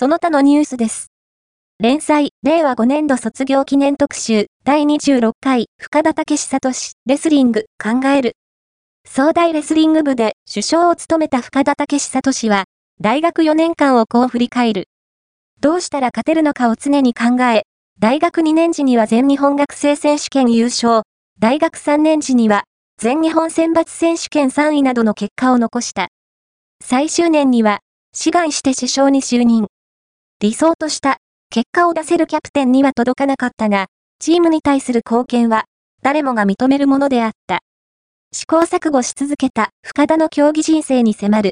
その他のニュースです。連載、令和5年度卒業記念特集、第26回、深田武史聡レスリング、考える。総大レスリング部で首相を務めた深田武史聡は、大学4年間をこう振り返る。どうしたら勝てるのかを常に考え、大学2年時には全日本学生選手権優勝、大学3年時には全日本選抜選手権3位などの結果を残した。最終年には、志願して首相に就任。理想とした結果を出せるキャプテンには届かなかったが、チームに対する貢献は誰もが認めるものであった。試行錯誤し続けた深田の競技人生に迫る。